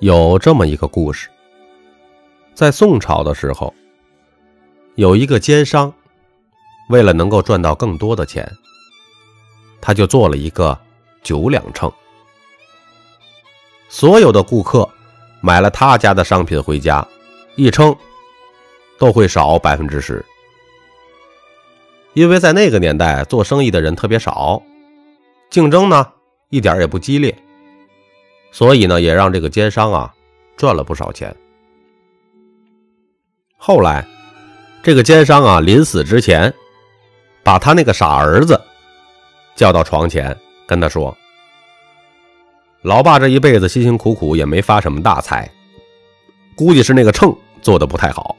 有这么一个故事，在宋朝的时候，有一个奸商，为了能够赚到更多的钱，他就做了一个九两秤。所有的顾客买了他家的商品回家，一称都会少百分之十，因为在那个年代做生意的人特别少，竞争呢一点也不激烈。所以呢，也让这个奸商啊赚了不少钱。后来，这个奸商啊临死之前，把他那个傻儿子叫到床前，跟他说：“老爸这一辈子辛辛苦苦也没发什么大财，估计是那个秤做的不太好。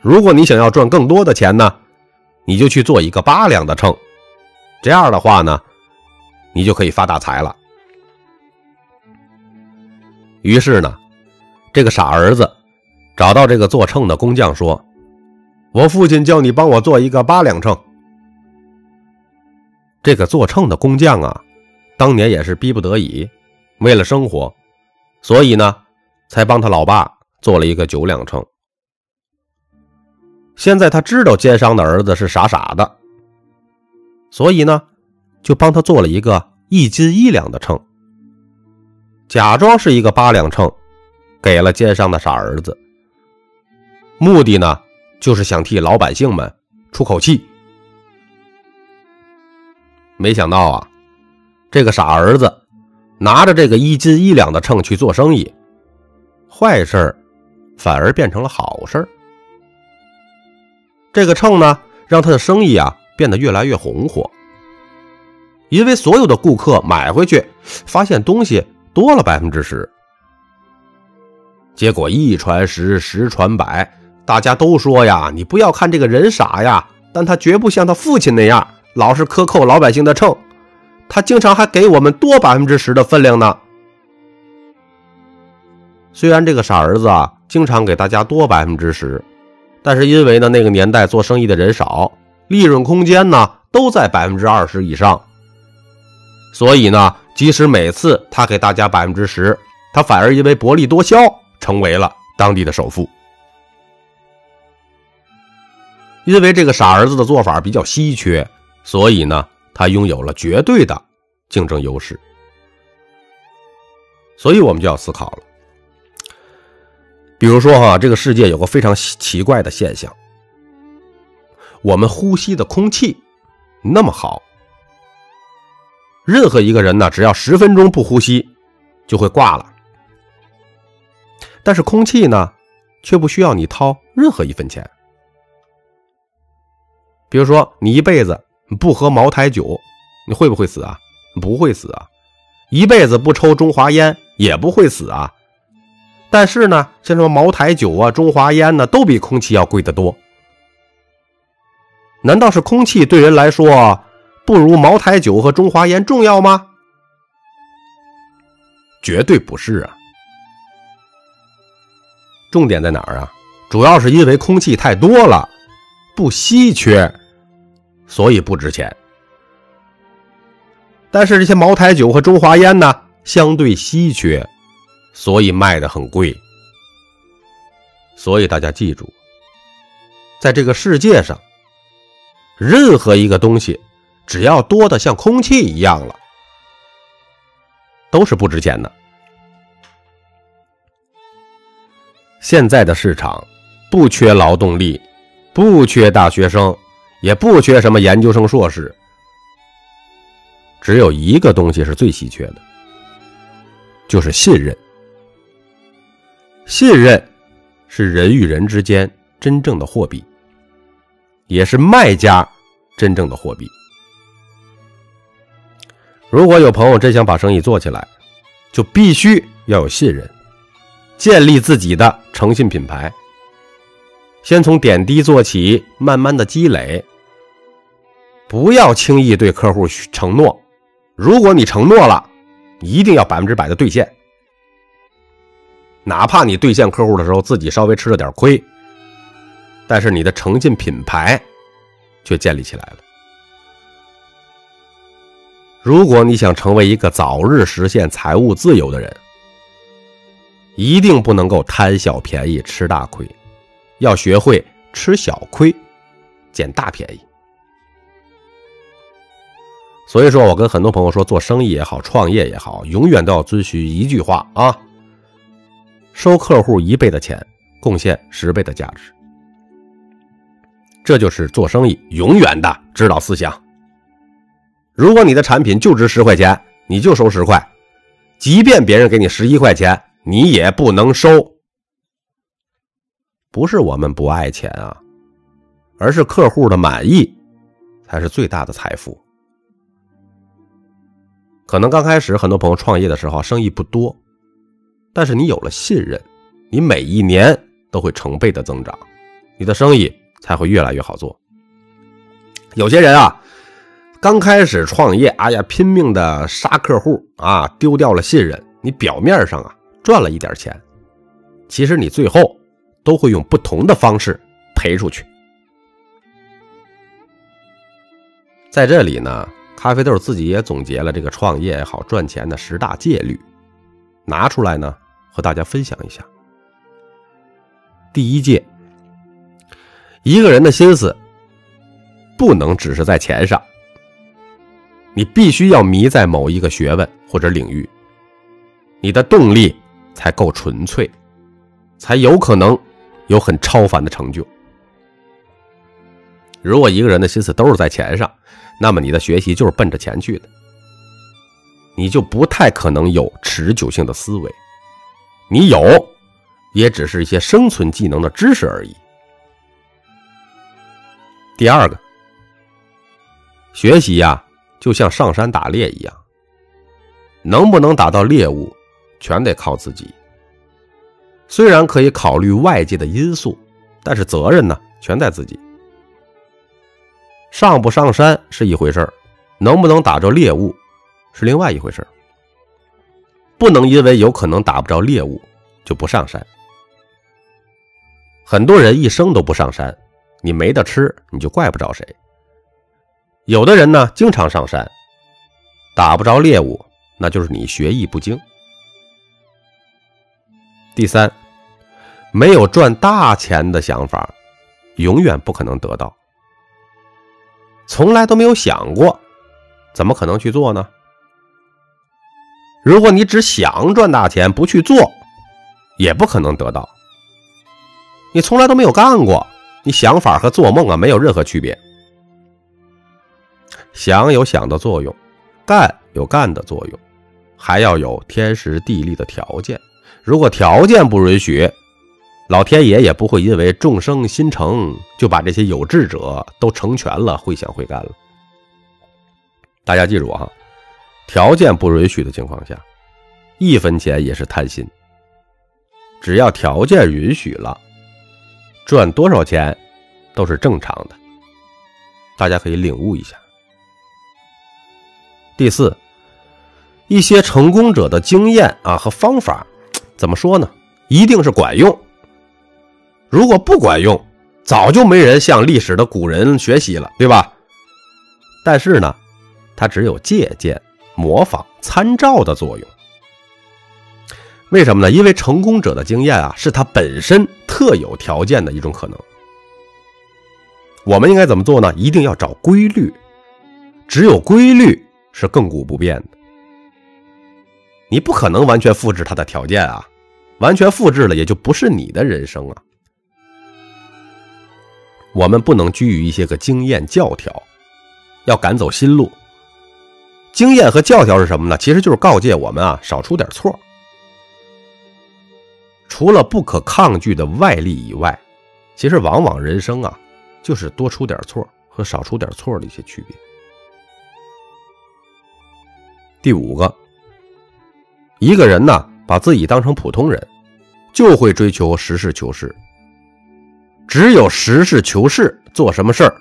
如果你想要赚更多的钱呢，你就去做一个八两的秤，这样的话呢，你就可以发大财了。”于是呢，这个傻儿子找到这个做秤的工匠说：“我父亲叫你帮我做一个八两秤。”这个做秤的工匠啊，当年也是逼不得已，为了生活，所以呢，才帮他老爸做了一个九两秤。现在他知道奸商的儿子是傻傻的，所以呢，就帮他做了一个一斤一两的秤。假装是一个八两秤，给了奸商的傻儿子。目的呢，就是想替老百姓们出口气。没想到啊，这个傻儿子拿着这个一斤一两的秤去做生意，坏事反而变成了好事这个秤呢，让他的生意啊变得越来越红火，因为所有的顾客买回去发现东西。多了百分之十，结果一传十，十传百，大家都说呀：“你不要看这个人傻呀，但他绝不像他父亲那样，老是克扣老百姓的秤，他经常还给我们多百分之十的分量呢。”虽然这个傻儿子啊，经常给大家多百分之十，但是因为呢，那个年代做生意的人少，利润空间呢都在百分之二十以上，所以呢。即使每次他给大家百分之十，他反而因为薄利多销成为了当地的首富。因为这个傻儿子的做法比较稀缺，所以呢，他拥有了绝对的竞争优势。所以我们就要思考了，比如说哈，这个世界有个非常奇怪的现象，我们呼吸的空气那么好。任何一个人呢，只要十分钟不呼吸，就会挂了。但是空气呢，却不需要你掏任何一分钱。比如说，你一辈子不喝茅台酒，你会不会死啊？不会死啊。一辈子不抽中华烟，也不会死啊。但是呢，像什么茅台酒啊、中华烟呢，都比空气要贵得多。难道是空气对人来说？不如茅台酒和中华烟重要吗？绝对不是啊！重点在哪儿啊？主要是因为空气太多了，不稀缺，所以不值钱。但是这些茅台酒和中华烟呢，相对稀缺，所以卖的很贵。所以大家记住，在这个世界上，任何一个东西。只要多的像空气一样了，都是不值钱的。现在的市场不缺劳动力，不缺大学生，也不缺什么研究生、硕士，只有一个东西是最稀缺的，就是信任。信任是人与人之间真正的货币，也是卖家真正的货币。如果有朋友真想把生意做起来，就必须要有信任，建立自己的诚信品牌。先从点滴做起，慢慢的积累。不要轻易对客户承诺，如果你承诺了，一定要百分之百的兑现。哪怕你兑现客户的时候自己稍微吃了点亏，但是你的诚信品牌却建立起来了。如果你想成为一个早日实现财务自由的人，一定不能够贪小便宜吃大亏，要学会吃小亏，捡大便宜。所以说我跟很多朋友说，做生意也好，创业也好，永远都要遵循一句话啊：收客户一倍的钱，贡献十倍的价值。这就是做生意永远的指导思想。如果你的产品就值十块钱，你就收十块，即便别人给你十一块钱，你也不能收。不是我们不爱钱啊，而是客户的满意才是最大的财富。可能刚开始很多朋友创业的时候生意不多，但是你有了信任，你每一年都会成倍的增长，你的生意。才会越来越好做。有些人啊，刚开始创业，哎呀，拼命的杀客户啊，丢掉了信任。你表面上啊赚了一点钱，其实你最后都会用不同的方式赔出去。在这里呢，咖啡豆自己也总结了这个创业也好赚钱的十大戒律，拿出来呢和大家分享一下。第一戒。一个人的心思不能只是在钱上，你必须要迷在某一个学问或者领域，你的动力才够纯粹，才有可能有很超凡的成就。如果一个人的心思都是在钱上，那么你的学习就是奔着钱去的，你就不太可能有持久性的思维，你有，也只是一些生存技能的知识而已。第二个，学习呀，就像上山打猎一样，能不能打到猎物，全得靠自己。虽然可以考虑外界的因素，但是责任呢，全在自己。上不上山是一回事能不能打着猎物，是另外一回事不能因为有可能打不着猎物，就不上山。很多人一生都不上山。你没得吃，你就怪不着谁。有的人呢，经常上山，打不着猎物，那就是你学艺不精。第三，没有赚大钱的想法，永远不可能得到。从来都没有想过，怎么可能去做呢？如果你只想赚大钱，不去做，也不可能得到。你从来都没有干过。你想法和做梦啊没有任何区别。想有想的作用，干有干的作用，还要有天时地利的条件。如果条件不允许，老天爷也不会因为众生心诚就把这些有志者都成全了，会想会干了。大家记住哈，条件不允许的情况下，一分钱也是贪心。只要条件允许了。赚多少钱都是正常的，大家可以领悟一下。第四，一些成功者的经验啊和方法，怎么说呢？一定是管用。如果不管用，早就没人向历史的古人学习了，对吧？但是呢，它只有借鉴、模仿、参照的作用。为什么呢？因为成功者的经验啊，是他本身特有条件的一种可能。我们应该怎么做呢？一定要找规律，只有规律是亘古不变的。你不可能完全复制他的条件啊，完全复制了也就不是你的人生啊。我们不能拘于一些个经验教条，要赶走新路。经验和教条是什么呢？其实就是告诫我们啊，少出点错。除了不可抗拒的外力以外，其实往往人生啊，就是多出点错和少出点错的一些区别。第五个，一个人呢，把自己当成普通人，就会追求实事求是。只有实事求是，做什么事儿，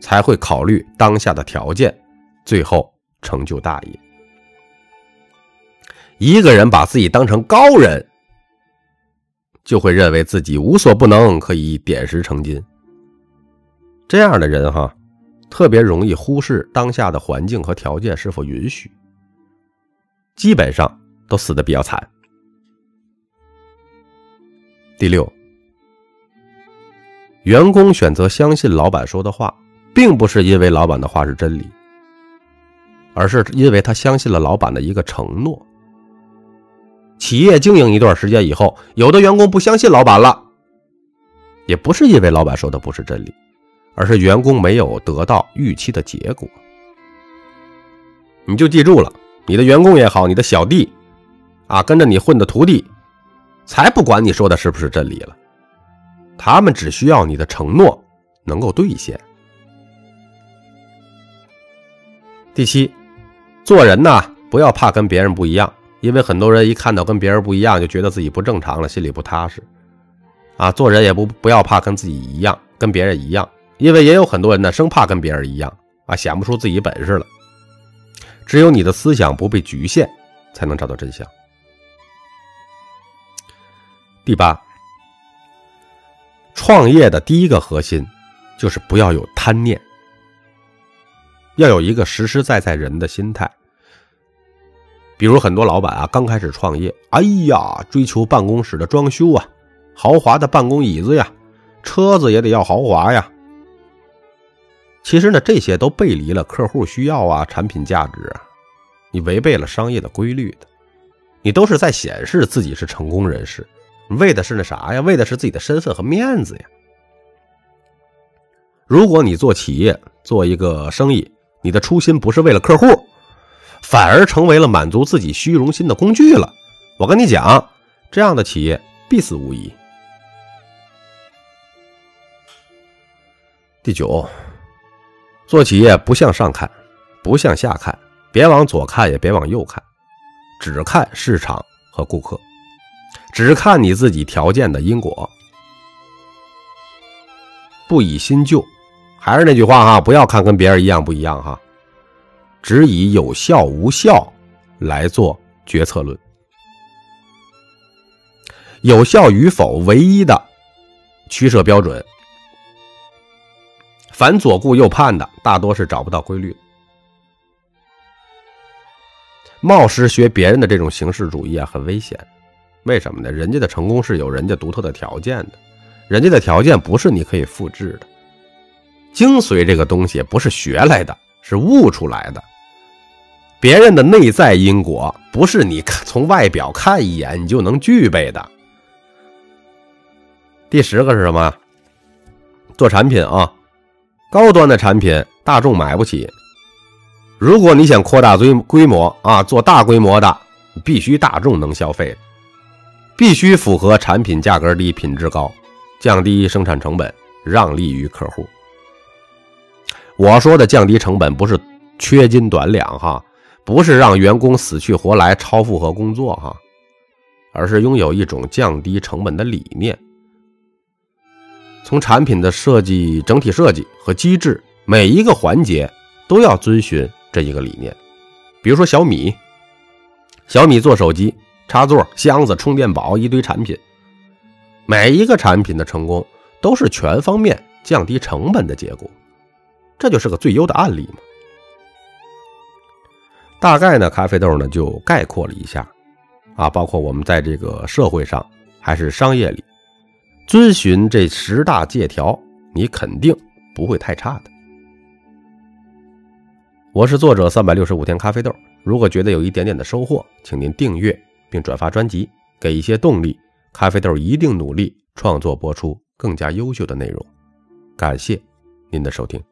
才会考虑当下的条件，最后成就大业。一个人把自己当成高人。就会认为自己无所不能，可以点石成金。这样的人哈，特别容易忽视当下的环境和条件是否允许，基本上都死的比较惨。第六，员工选择相信老板说的话，并不是因为老板的话是真理，而是因为他相信了老板的一个承诺。企业经营一段时间以后，有的员工不相信老板了，也不是因为老板说的不是真理，而是员工没有得到预期的结果。你就记住了，你的员工也好，你的小弟，啊，跟着你混的徒弟，才不管你说的是不是真理了，他们只需要你的承诺能够兑现。第七，做人呢，不要怕跟别人不一样。因为很多人一看到跟别人不一样，就觉得自己不正常了，心里不踏实，啊，做人也不不要怕跟自己一样，跟别人一样，因为也有很多人呢生怕跟别人一样，啊，显不出自己本事了。只有你的思想不被局限，才能找到真相。第八，创业的第一个核心就是不要有贪念，要有一个实实在在人的心态。比如很多老板啊，刚开始创业，哎呀，追求办公室的装修啊，豪华的办公椅子呀，车子也得要豪华呀。其实呢，这些都背离了客户需要啊，产品价值啊，你违背了商业的规律的，你都是在显示自己是成功人士，为的是那啥呀？为的是自己的身份和面子呀。如果你做企业做一个生意，你的初心不是为了客户。反而成为了满足自己虚荣心的工具了。我跟你讲，这样的企业必死无疑。第九，做企业不向上看，不向下看，别往左看，也别往右看，只看市场和顾客，只看你自己条件的因果，不以新旧。还是那句话哈，不要看跟别人一样不一样哈。只以有效无效来做决策论，有效与否唯一的取舍标准，反左顾右盼的大多是找不到规律。冒失学别人的这种形式主义啊，很危险。为什么呢？人家的成功是有人家独特的条件的，人家的条件不是你可以复制的。精髓这个东西不是学来的，是悟出来的。别人的内在因果不是你看从外表看一眼你就能具备的。第十个是什么？做产品啊，高端的产品大众买不起。如果你想扩大规规模啊，做大规模的，必须大众能消费，必须符合产品价格低、品质高，降低生产成本，让利于客户。我说的降低成本不是缺斤短两哈。不是让员工死去活来超负荷工作哈，而是拥有一种降低成本的理念。从产品的设计、整体设计和机制，每一个环节都要遵循这一个理念。比如说小米，小米做手机、插座、箱子、充电宝一堆产品，每一个产品的成功都是全方面降低成本的结果，这就是个最优的案例嘛。大概呢，咖啡豆呢就概括了一下，啊，包括我们在这个社会上还是商业里，遵循这十大借条，你肯定不会太差的。我是作者三百六十五天咖啡豆，如果觉得有一点点的收获，请您订阅并转发专辑，给一些动力，咖啡豆一定努力创作播出更加优秀的内容。感谢您的收听。